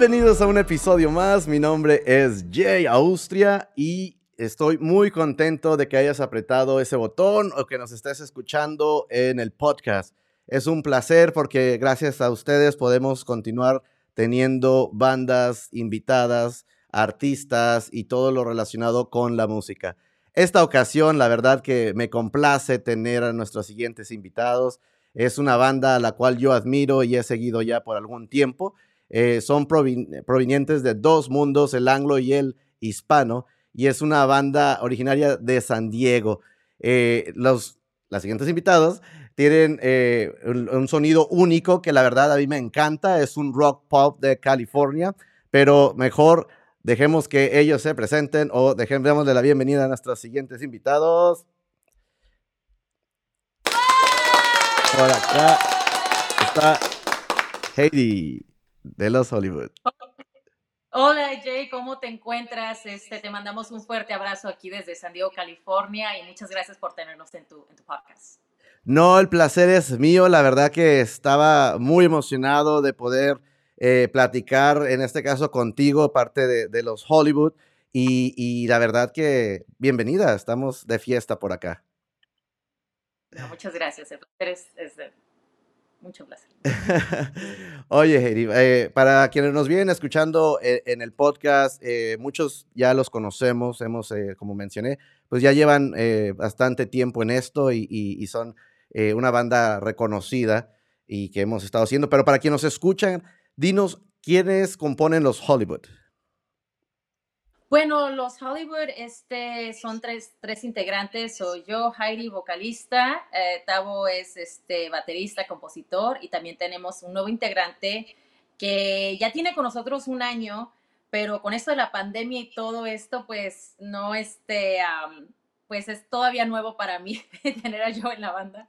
Bienvenidos a un episodio más. Mi nombre es Jay Austria y estoy muy contento de que hayas apretado ese botón o que nos estés escuchando en el podcast. Es un placer porque gracias a ustedes podemos continuar teniendo bandas invitadas, artistas y todo lo relacionado con la música. Esta ocasión, la verdad que me complace tener a nuestros siguientes invitados. Es una banda a la cual yo admiro y he seguido ya por algún tiempo eh, son provenientes de dos mundos, el anglo y el hispano, y es una banda originaria de San Diego. Eh, los siguientes invitados tienen eh, un, sonido único que la verdad a mí me encanta, es un rock pop de California, pero mejor dejemos que ellos se presenten o dejemos de la bienvenida a nuestros siguientes invitados. Por acá está Heidi de los Hollywood. Hola Jay, ¿cómo te encuentras? Este, te mandamos un fuerte abrazo aquí desde San Diego, California y muchas gracias por tenernos en tu, en tu podcast. No, el placer es mío. La verdad que estaba muy emocionado de poder eh, platicar, en este caso contigo, parte de, de los Hollywood. Y, y, la verdad que bienvenida, estamos de fiesta por acá. muchas gracias, el placer es, es mucho placer. Oye, eh, para quienes nos vienen escuchando eh, en, el podcast, eh, muchos ya los conocemos, hemos, como mencioné, pues ya llevan bastante tiempo en esto y, y son una banda reconocida y que hemos estado haciendo. Pero para quienes nos escuchan, dinos quiénes componen los Hollywood. Bueno, los Hollywood este, son tres, tres integrantes. Soy yo, Heidi, vocalista. Eh, Tavo es este, baterista, compositor. Y también tenemos un nuevo integrante que ya tiene con nosotros un año, pero con esto de la pandemia y todo esto, pues no, este, pues es todavía nuevo para mí tener a Joe en la banda.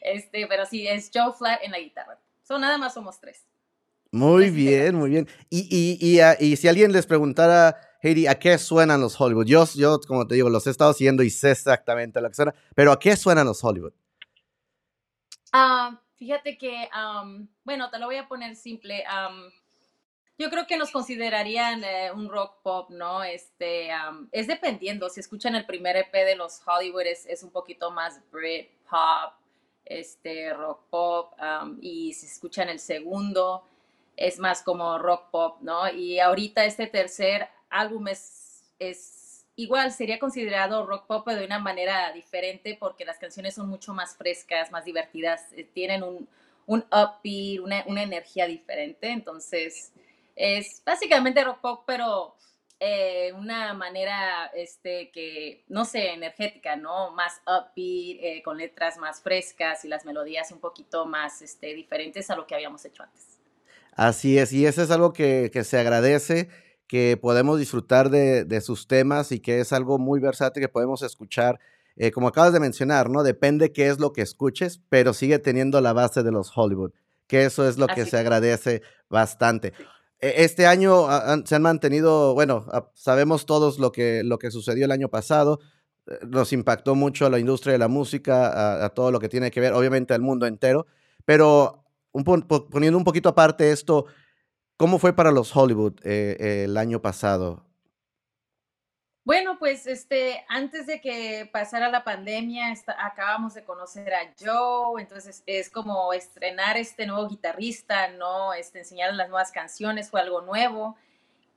Este, pero sí, es Joe Flat en la guitarra. Son nada más somos tres. Muy bien, muy bien. Y, y, y, ah, y si alguien les preguntara Heidi, ¿a qué suenan los Hollywood? Yo, yo, como te digo, los he estado siguiendo y sé exactamente lo que suena, pero ¿a qué suenan los Hollywood? Ah, fíjate que, bueno, te lo voy a poner simple. yo creo que nos considerarían eh, un rock pop, ¿no? Este, es dependiendo. Si escuchan el primer EP de los Hollywood, es, es un poquito más Brit pop, este, rock pop. y si escuchan el segundo, es más como rock pop, ¿no? Y ahorita este tercer álbum es, es igual, sería considerado rock pop, pero de una manera diferente porque las canciones son mucho más frescas, más divertidas, eh, tienen un, un upbeat, una, una energía diferente. Entonces, es básicamente rock pop, pero eh, una manera este, que, no sé, energética, ¿no? Más upbeat, eh, con letras más frescas y las melodías un poquito más este, diferentes a lo que habíamos hecho antes. Así es, y eso es algo que, que se agradece que podemos disfrutar de, sus temas y que es algo muy versátil que podemos escuchar. Eh, como acabas de mencionar, ¿no? Depende qué es lo que escuches, pero sigue teniendo la base de los Hollywood, que eso es lo que se agradece bastante. E, este año se han mantenido, bueno, sabemos todos lo que, lo que sucedió el año pasado, eh, nos impactó mucho a la industria de la música, a, todo lo que tiene que ver, obviamente, al mundo entero, pero poniendo un poquito aparte esto, ¿Cómo fue para los Hollywood eh, el año pasado? Bueno, pues este, antes de que pasara la pandemia, acabamos de conocer a Joe, entonces es como estrenar este nuevo guitarrista, ¿no? Este, enseñar las nuevas canciones, fue algo nuevo.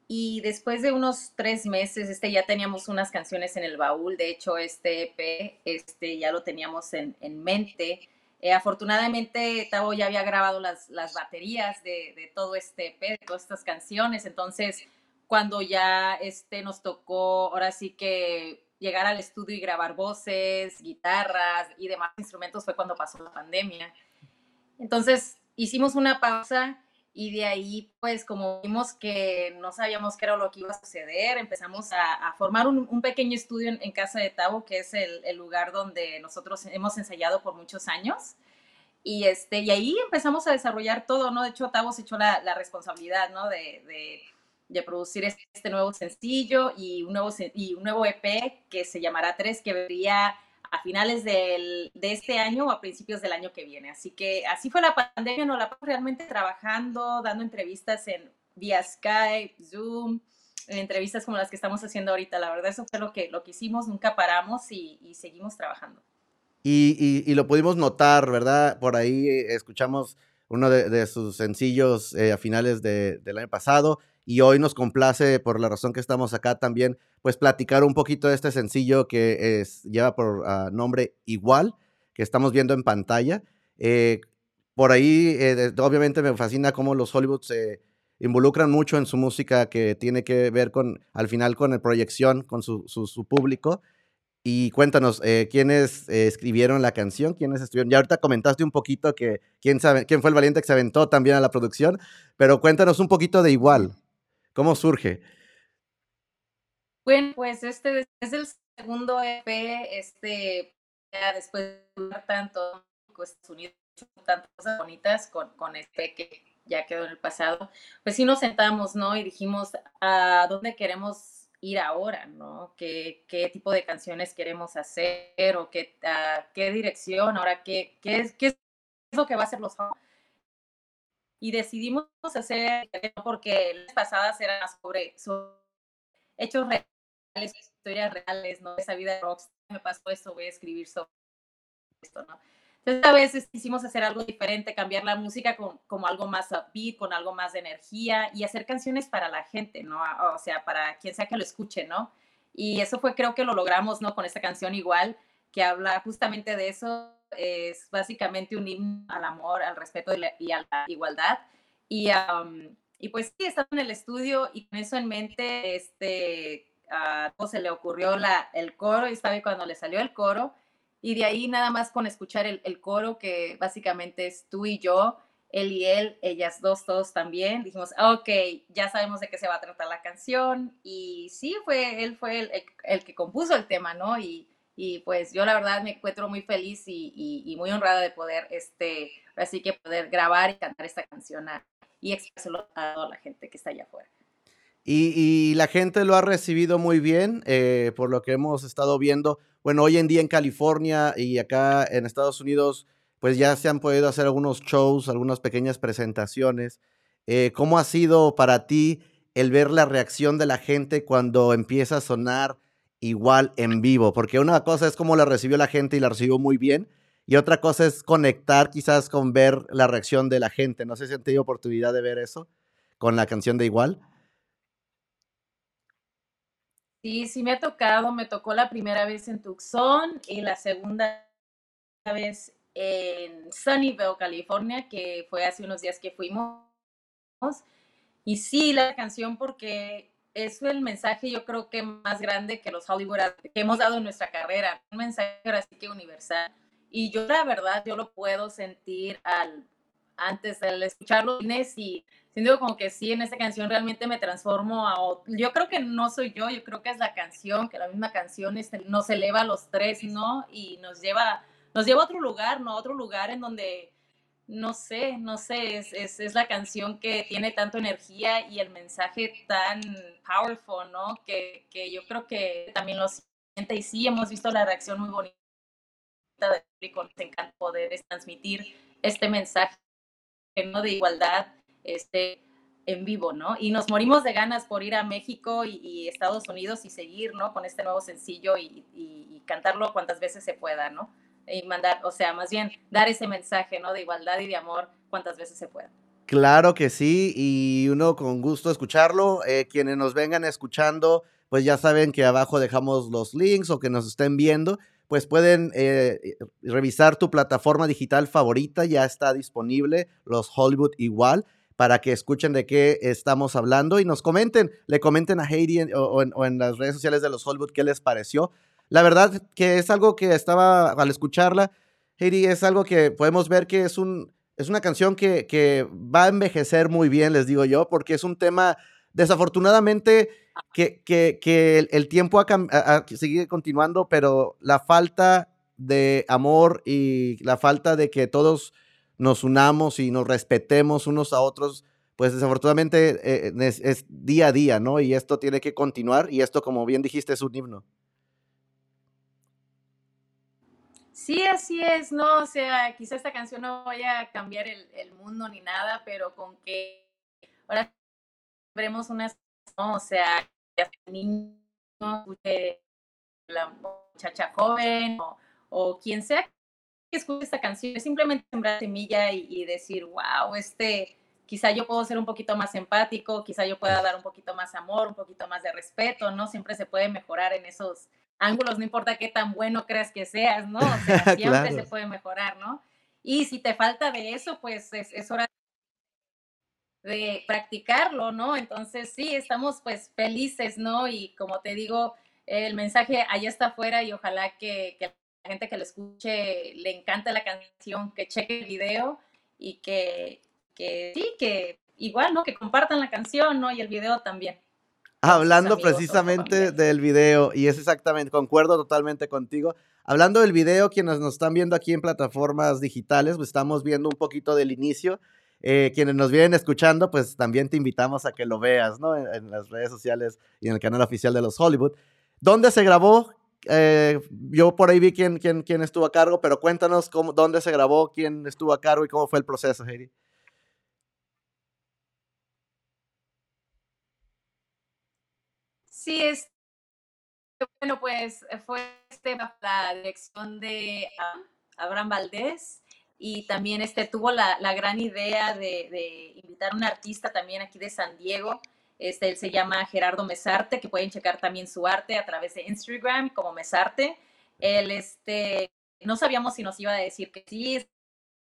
Y después de unos tres meses, este, ya teníamos unas canciones en el baúl, de hecho, este EP, este, ya lo teníamos en, en mente. Eh, afortunadamente, Tavo ya había grabado las, las baterías de, de, todo este EP, de todas estas canciones. Entonces, cuando ya este, nos tocó, ahora sí que llegar al estudio y grabar voces, guitarras y demás instrumentos, fue cuando pasó la pandemia. Entonces, hicimos una pausa y de ahí, pues como vimos que no sabíamos qué era lo que iba a suceder, empezamos a, formar un, pequeño estudio en, casa de Tavo, que es el, lugar donde nosotros hemos ensayado por muchos años. Y, este, y ahí empezamos a desarrollar todo, ¿no? De hecho, Tavo se echó la, responsabilidad, ¿no? De, de, de, producir este nuevo sencillo y un nuevo, y un nuevo EP que se llamará Tres, que vería a finales de este año o a principios del año que viene. Así que así fue la pandemia, no la realmente trabajando, dando entrevistas en vía Skype, Zoom, entrevistas como las que estamos haciendo ahorita. La verdad, eso fue lo que, lo que hicimos, nunca paramos y, seguimos trabajando. Y, lo pudimos notar, ¿verdad? Por ahí eh, escuchamos uno de, sus sencillos eh, a finales del año pasado y hoy nos complace, por la razón que estamos acá también, pues platicar un poquito de este sencillo que es, lleva por ah, nombre Igual, que estamos viendo en pantalla. Eh, por ahí, obviamente me fascina cómo los Hollywood se involucran mucho en su música que tiene que ver con, al final, con la proyección, con su, su, público. Y cuéntanos, eh, ¿quiénes eh, escribieron la canción? ¿Quiénes estuvieron? Ya ahorita comentaste un poquito que quién, sabe, quién fue el valiente que se aventó también a la producción, pero cuéntanos un poquito de igual. ¿Cómo surge? Bueno, pues este es el segundo EP, este, después de tanto Estados Unidos, tantas cosas bonitas con, con EP que ya quedó en el pasado, pues sí nos sentamos, ¿no? Y dijimos, ¿a dónde queremos ir ahora, ¿no? ¿Qué, tipo de canciones queremos hacer o qué, dirección, ahora qué, es, qué es lo que va a ser los y decidimos hacer porque las pasadas eran sobre, sobre hechos reales, historias reales, ¿no? Esa vida de rock, me pasó esto, voy a escribir sobre esto, ¿no? Entonces, a veces quisimos hacer algo diferente, cambiar la música con, como algo más upbeat, con algo más de energía y hacer canciones para la gente, ¿no? O sea, para quien sea que lo escuche, ¿no? Y eso fue, creo que lo logramos, ¿no? Con esta canción igual, que habla justamente de eso. Es básicamente un himno al amor, al respeto y a la igualdad. Y, y pues sí, estaba en el estudio y con eso en mente, este, a se le ocurrió la, el coro y estaba cuando le salió el coro y de ahí nada más con escuchar el, coro, que básicamente es tú y yo, él y él, ellas dos, todos también, dijimos, ok, ya sabemos de qué se va a tratar la canción. Y sí, fue, él fue el, el, que compuso el tema, ¿no? Y, y, pues yo la verdad me encuentro muy feliz y, y, muy honrada de poder, este, así que poder grabar y cantar esta canción y expresarlo a toda la gente que está allá afuera. Y, y, la gente lo ha recibido muy bien, eh, por lo que hemos estado viendo bueno, hoy en día en California y acá en Estados Unidos, pues ya se han podido hacer algunos shows, algunas pequeñas presentaciones. Eh, ¿Cómo ha sido para ti el ver la reacción de la gente cuando empieza a sonar igual en vivo? Porque una cosa es cómo la recibió la gente y la recibió muy bien, y otra cosa es conectar quizás con ver la reacción de la gente. No sé si han tenido oportunidad de ver eso con la canción de igual. Sí, sí me ha tocado, me tocó la primera vez en Tucson y la segunda vez en Sunnyvale, California, que fue hace unos días que fuimos. Y sí, la canción porque es el mensaje yo creo que más grande que los Hollywood que hemos dado en nuestra carrera, un mensaje así que universal. Y yo la verdad, yo lo puedo sentir al, antes de escucharlo y siento como que sí, en esta canción realmente me transformo a Yo creo que no soy yo, yo creo que es la canción, que la misma canción este, nos eleva a los tres, ¿no? Y nos lleva, nos lleva a otro lugar, ¿no? A otro lugar en donde, no sé, no sé, es, es, es la canción que tiene tanto energía y el mensaje tan powerful, ¿no? Que, que yo creo que también lo siente y sí, hemos visto la reacción muy bonita del público, nos encanta poder transmitir este mensaje ¿no? de igualdad este, en vivo, ¿no? Y nos morimos de ganas por ir a México y, Estados Unidos y seguir, ¿no? Con este nuevo sencillo y, cantarlo cuantas veces se pueda, ¿no? Y mandar, o sea, más bien dar ese mensaje, ¿no? De igualdad y de amor cuantas veces se pueda. Claro que sí, y uno con gusto escucharlo. Eh, quienes nos vengan escuchando, pues ya saben que abajo dejamos los links o que nos estén viendo pues pueden eh, revisar tu plataforma digital favorita, ya está disponible, los Hollywood igual, para que escuchen de qué estamos hablando y nos comenten, le comenten a Heidi o, en, las redes sociales de los Hollywood qué les pareció. La verdad que es algo que estaba, al escucharla, Heidi, es algo que podemos ver que es, un, es una canción que, que va a envejecer muy bien, les digo yo, porque es un tema desafortunadamente que, que, el, tiempo ha, sigue continuando, pero la falta de amor y la falta de que todos nos unamos y nos respetemos unos a otros, pues desafortunadamente eh, es, es, día a día, ¿no? Y esto tiene que continuar y esto, como bien dijiste, es un himno. Sí, así es, ¿no? O sea, quizá esta canción no vaya a cambiar el, mundo ni nada, pero con que ahora veremos unas, o sea, niño, la muchacha joven o, quien sea que escuche esta canción, simplemente sembrar semilla y, y decir, wow, este, quizá yo puedo ser un poquito más empático, quizá yo pueda dar un poquito más amor, un poquito más de respeto, ¿no? Siempre se puede mejorar en esos ángulos, no importa qué tan bueno creas que seas, ¿no? O sea, siempre se puede mejorar, ¿no? Y si te falta de eso, pues es, es hora de practicarlo, ¿no? Entonces sí, estamos pues felices, ¿no? Y como te digo, el mensaje allá está afuera y ojalá que, que la gente que lo escuche le encante la canción, que cheque el video y que, que sí, que igual, ¿no? Que compartan la canción, ¿no? Y el video también. Hablando precisamente del video, y es exactamente, concuerdo totalmente contigo. Hablando del video, quienes nos están viendo aquí en plataformas digitales, pues estamos viendo un poquito del inicio. Eh, quienes nos vienen escuchando, pues también te invitamos a que lo veas, ¿no? En, las redes sociales y en el canal oficial de los Hollywood. ¿Dónde se grabó? Eh, yo por ahí vi quién, quién, quién estuvo a cargo, pero cuéntanos cómo, dónde se grabó, quién estuvo a cargo y cómo fue el proceso, Heidi. Sí, es. Bueno, pues fue este, la dirección de Abraham Valdés y también este, tuvo la, gran idea de, invitar a un artista también aquí de San Diego. Este, él se llama Gerardo Mesarte, que pueden checar también su arte a través de Instagram como Mesarte. Él, este, no sabíamos si nos iba a decir que sí,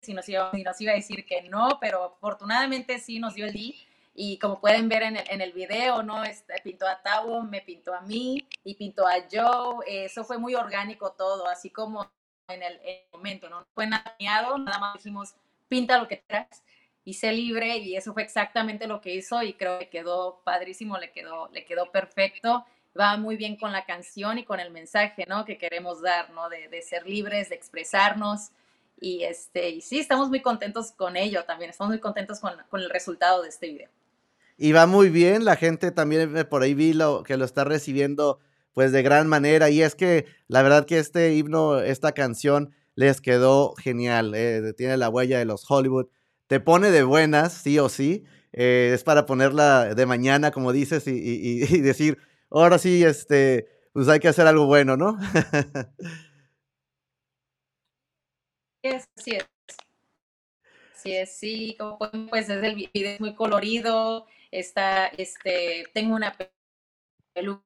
si nos iba, si nos iba a decir que no, pero afortunadamente sí nos dio el día y como pueden ver en el, en el video, ¿no? Este, pintó a Tavo, me pintó a mí y pintó a Joe. Eso fue muy orgánico todo, así como en el, momento, ¿no? Fue nada nada más dijimos, pinta lo que quieras y sé libre y eso fue exactamente lo que hizo y creo que quedó padrísimo, le quedó, le quedó perfecto. Va muy bien con la canción y con el mensaje, ¿no? Que queremos dar, ¿no? De, de ser libres, de expresarnos y este, y sí, estamos muy contentos con ello también, estamos muy contentos con, con el resultado de este video y va muy bien. La gente también eh, por ahí vi lo, que lo está recibiendo pues de gran manera. Y es que la verdad que este himno, esta canción les quedó genial. Eh, tiene la huella de los Hollywood. Te pone de buenas, sí o sí. Eh, es para ponerla de mañana, como dices, y, decir, ahora sí, este, pues hay que hacer algo bueno, ¿no? sí es. Sí es, sí, como pues es el video muy colorido, está, este, tengo una peluca,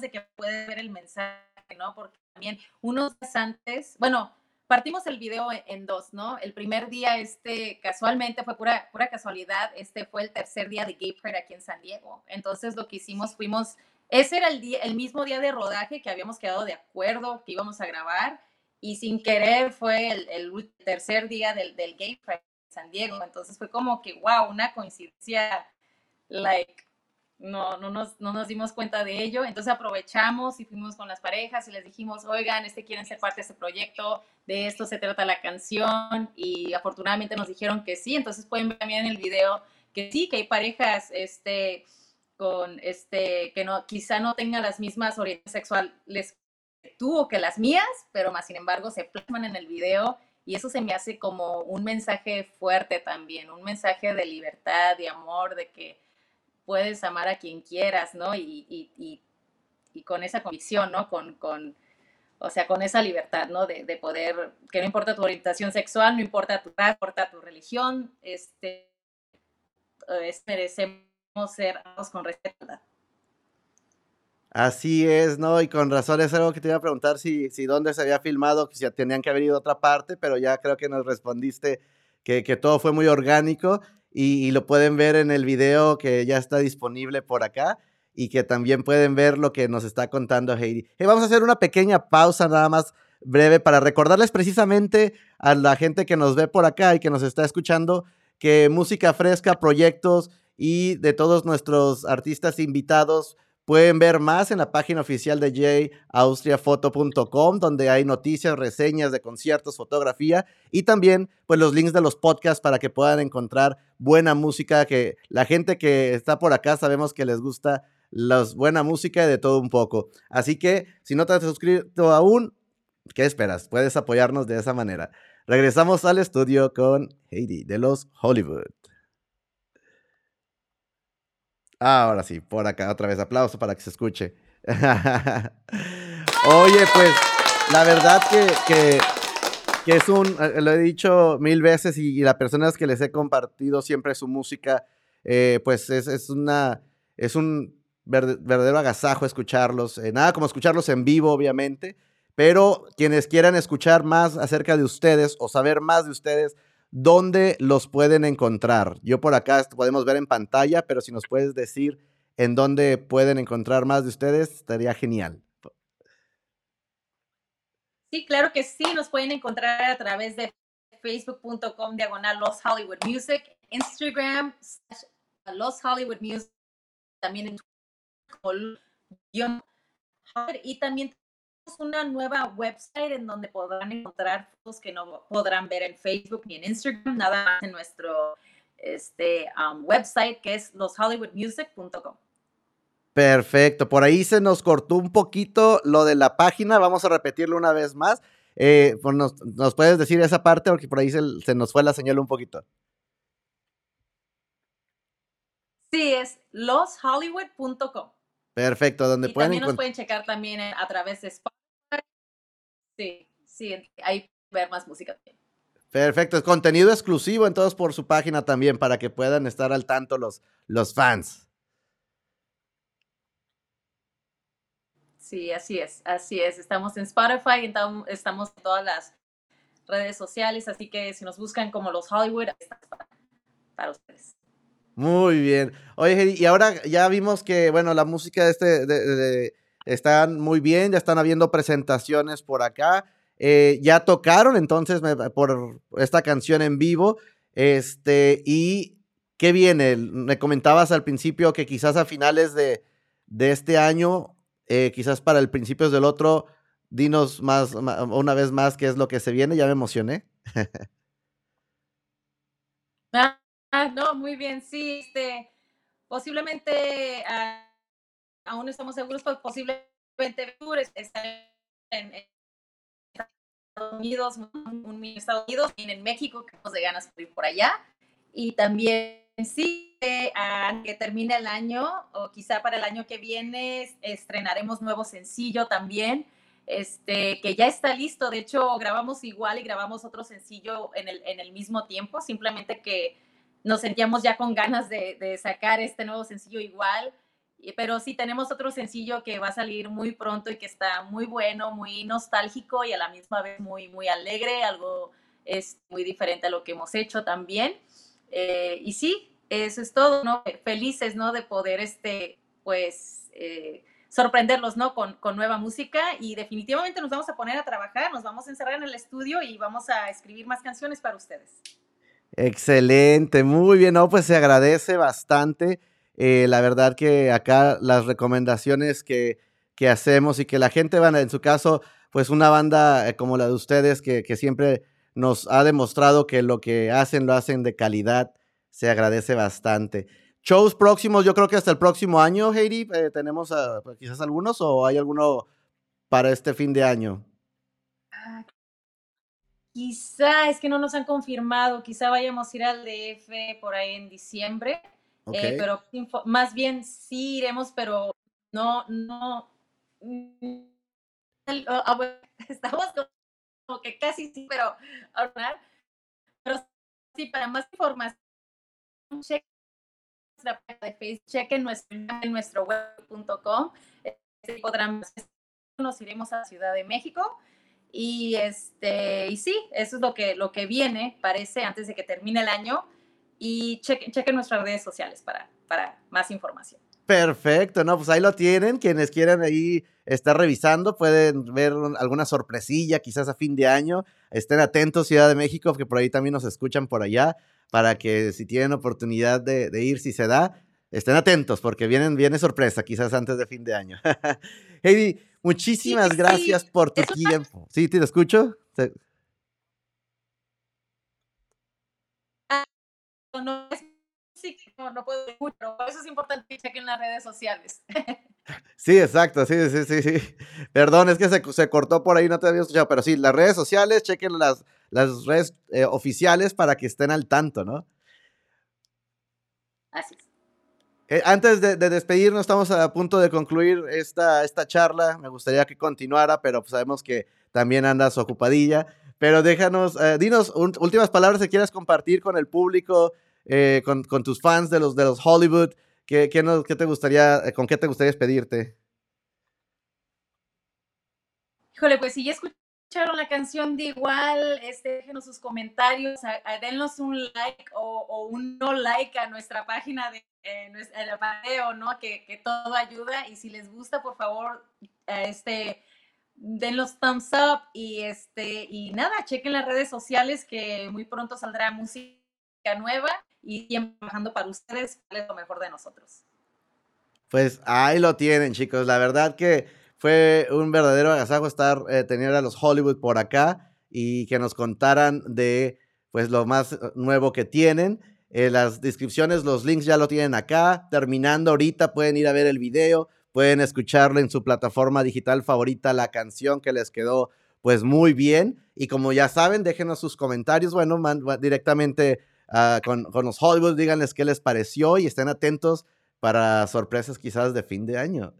de que puede ver el mensaje, ¿no? Porque también unos días antes, bueno, partimos el video en, dos, ¿no? El primer día, este, casualmente, fue pura, pura casualidad, este fue el tercer día de Gay Pride aquí en San Diego. Entonces, lo que hicimos, fuimos, ese era el, día, el mismo día de rodaje que habíamos quedado de acuerdo que íbamos a grabar, y sin querer fue el, el tercer día del, del Gay Pride Diego. Entonces fue como que, wow, una coincidencia, like, no, no, nos, no nos dimos cuenta de ello. Entonces aprovechamos y fuimos con las parejas y les dijimos, oigan, este quieren ser parte de este proyecto, de esto se trata la canción. Y afortunadamente nos dijeron que sí. Entonces pueden ver también en el video que sí, que hay parejas, este con este que no quizá no tengan las mismas orientaciones sexuales o que las mías, pero más sin embargo se plasman en el video y eso se me hace como un mensaje fuerte también, un mensaje de libertad, de amor, de que puedes amar a quien quieras, ¿no? Y, y, y, con esa convicción, ¿no? Con, con, o sea, con esa libertad, ¿no? De, de, poder, que no importa tu orientación sexual, no importa tu no importa tu religión, este, es, merecemos ser con respeto. Así es, ¿no? Y con razón es algo que te iba a preguntar si, si dónde se había filmado, si tenían que haber ido a otra parte, pero ya creo que nos respondiste que, que todo fue muy orgánico y, lo pueden ver en el video que ya está disponible por acá y que también pueden ver lo que nos está contando Heidi. vamos a hacer una pequeña pausa nada más breve para recordarles precisamente a la gente que nos ve por acá y que nos está escuchando que música fresca, proyectos y de todos nuestros artistas invitados Pueden ver más en la página oficial de jaustriafoto.com, donde hay noticias, reseñas de conciertos, fotografía y también pues los links de los podcasts para que puedan encontrar buena música que la gente que está por acá sabemos que les gusta la buena música de todo un poco. Así que si no te has suscrito aún, ¿qué esperas? Puedes apoyarnos de esa manera. Regresamos al estudio con Heidi de los Hollywood. Ahora sí, por acá otra vez. Aplauso para que se escuche. Oye, pues la verdad que, es un, eh, lo he dicho mil veces y, las personas que les he compartido siempre su música, eh, pues es, una, es un verdadero agasajo escucharlos. Eh, nada como escucharlos en vivo, obviamente, pero quienes quieran escuchar más acerca de ustedes o saber más de ustedes, ¿dónde los pueden encontrar? Yo por acá podemos ver en pantalla, pero si nos puedes decir en dónde pueden encontrar más de ustedes, estaría genial. Sí, claro que sí, nos pueden encontrar a través de facebook.com diagonal Los Hollywood Music, Instagram Los Hollywood Music, también en y también una nueva website en donde podrán encontrar fotos que no podrán ver en Facebook ni en Instagram, nada más en nuestro este, um, website que es loshollywoodmusic.com. Perfecto, por ahí se nos cortó un poquito lo de la página, vamos a repetirlo una vez más. Eh, pues nos, puedes decir esa parte porque por ahí se, nos fue la señal un poquito. Sí, es loshollywood.com. Perfecto, donde y pueden también nos pueden checar también a través de Spotify. Sí, sí, ahí ver más música también. Perfecto, es contenido exclusivo entonces por su página también para que puedan estar al tanto los, los fans. Sí, así es, así es. Estamos en Spotify, estamos en todas las redes sociales, así que si nos buscan como los Hollywood, para, para ustedes. Muy bien. Oye, y ahora ya vimos que, bueno, la música de este, de, están muy bien, ya están habiendo presentaciones por acá. Eh, ya tocaron entonces por esta canción en vivo. Este, y ¿qué viene? Me comentabas al principio que quizás a finales de, de este año eh, quizás para el principio del otro, dinos más, una vez más qué es lo que se viene, ya me emocioné. ah, no, muy bien, sí, este, posiblemente, ah, aún no estamos seguros, pues posiblemente está en, Estados Unidos, un, Estados Unidos, y en México, que nos de ganas de ir por allá, y también sí, a que termine el año o quizá para el año que viene estrenaremos nuevo sencillo también, este, que ya está listo. De hecho, grabamos igual y grabamos otro sencillo en el, en el mismo tiempo, simplemente que nos sentíamos ya con ganas de, de sacar este nuevo sencillo igual. Pero sí tenemos otro sencillo que va a salir muy pronto y que está muy bueno, muy nostálgico y a la misma vez muy, muy alegre, algo es muy diferente a lo que hemos hecho también. Eh, y sí, eso es todo, ¿no? Felices, ¿no? De poder, este, pues, eh, sorprenderlos, ¿no? Con, con, nueva música y definitivamente nos vamos a poner a trabajar, nos vamos a encerrar en el estudio y vamos a escribir más canciones para ustedes. Excelente, muy bien, no, pues se agradece bastante. Eh, la verdad que acá las recomendaciones que, que, hacemos y que la gente, van en su caso, pues una banda como la de ustedes que, que siempre nos ha demostrado que lo que hacen lo hacen de calidad. Se agradece bastante. Shows próximos, yo creo que hasta el próximo año, Heidi, eh, tenemos pues, quizás algunos o hay alguno para este fin de año. Ah, quizá, es que no nos han confirmado, quizá vayamos a ir al DF por ahí en diciembre, eh, pero más bien sí iremos, pero no, no, mm, ah, estamos como que casi sí, pero pero sí, para más información, chequen nuestra página de Facebook, chequen nuestro, en nuestro web.com, este, nos iremos a Ciudad de México y este y sí, eso es lo que lo que viene, parece, antes de que termine el año y chequen, chequen nuestras redes sociales para, para más información. Perfecto, no, pues ahí lo tienen. Quienes quieran ahí estar revisando pueden ver alguna sorpresilla, quizás a fin de año. Estén atentos, Ciudad de México, que por ahí también nos escuchan por allá, para que si tienen oportunidad de, ir, si se da, estén atentos, porque vienen, viene sorpresa, quizás antes de fin de año. Heidi, muchísimas gracias por tu tiempo. ¿Sí, te escucho? Ah, no, sí, no, no puedo pero eso es importante que chequen las redes sociales. Sí, exacto, sí, sí, sí, sí. Perdón, es que se, se, cortó por ahí, no te había escuchado, pero sí, las redes sociales, chequen las, las redes eh, oficiales para que estén al tanto, ¿no? Así es. Eh, antes de, despedirnos, estamos a punto de concluir esta, esta charla. Me gustaría que continuara, pero pues sabemos que también andas ocupadilla. Pero déjanos, eh, dinos últimas palabras que quieras compartir con el público, eh, con, tus fans de los, de los Hollywood. ¿Qué, qué, te gustaría, ¿Con qué te gustaría despedirte? Híjole, pues si ya escucharon la canción de igual, este, déjenos sus comentarios, denos un like o, un no like a nuestra página de eh, el video, ¿no? Que, que, todo ayuda y si les gusta, por favor, este, den los thumbs up y este, y nada, chequen las redes sociales que muy pronto saldrá música nueva y siempre trabajando para ustedes, es lo mejor de nosotros. Pues ahí lo tienen, chicos. La verdad que fue un verdadero agasajo estar, eh, tener a los Hollywood por acá y que nos contaran de pues lo más eh, nuevo que tienen. Eh, las descripciones, los links ya lo tienen acá. Terminando ahorita pueden ir a ver el video, pueden escucharlo en su plataforma digital favorita, la canción que les quedó pues muy bien. Y como ya saben, déjenos sus comentarios, bueno, directamente ah, con, con los Hollywood, díganles qué les pareció y estén atentos para sorpresas quizás de fin de año.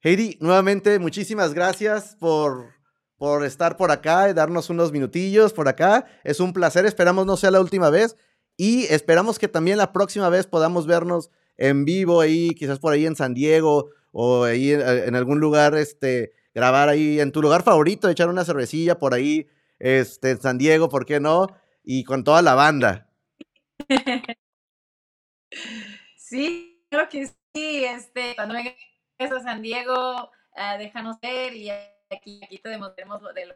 Heidi, nuevamente, muchísimas gracias por, por estar por acá y darnos unos minutillos por acá. Es un placer, esperamos no sea la última vez y esperamos que también la próxima vez podamos vernos en vivo ahí, quizás por ahí en San Diego o ahí en, algún lugar, este, grabar ahí en tu lugar favorito, echar una cervecilla por ahí, este, en San Diego, ¿por qué no? Y con toda la banda. Sí, creo que sí, este, cuando venga a San Diego, uh, déjanos ver y aquí, aquí te demostremos de lo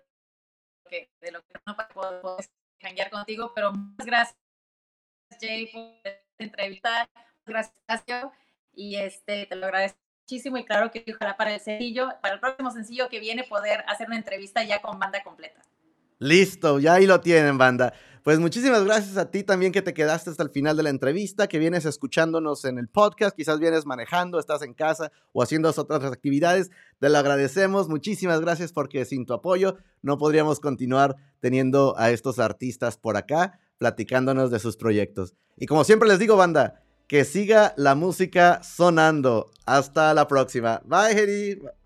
que, de lo que no puedo janguear contigo, pero muchas gracias, Jay, por esta entrevista, gracias, y este, te lo agradezco muchísimo y claro que ojalá para el sencillo, para el próximo sencillo que viene poder hacer una entrevista ya con banda completa. Listo, ya ahí lo tienen, banda. Pues muchísimas gracias a ti también que te quedaste hasta el final de la entrevista, que vienes escuchándonos en el podcast, quizás vienes manejando, estás en casa o haciendo otras actividades. Te lo agradecemos, muchísimas gracias porque sin tu apoyo no podríamos continuar teniendo a estos artistas por acá platicándonos de sus proyectos. Y como siempre les digo, banda, que siga la música sonando. Hasta la próxima. Bye, Hedy.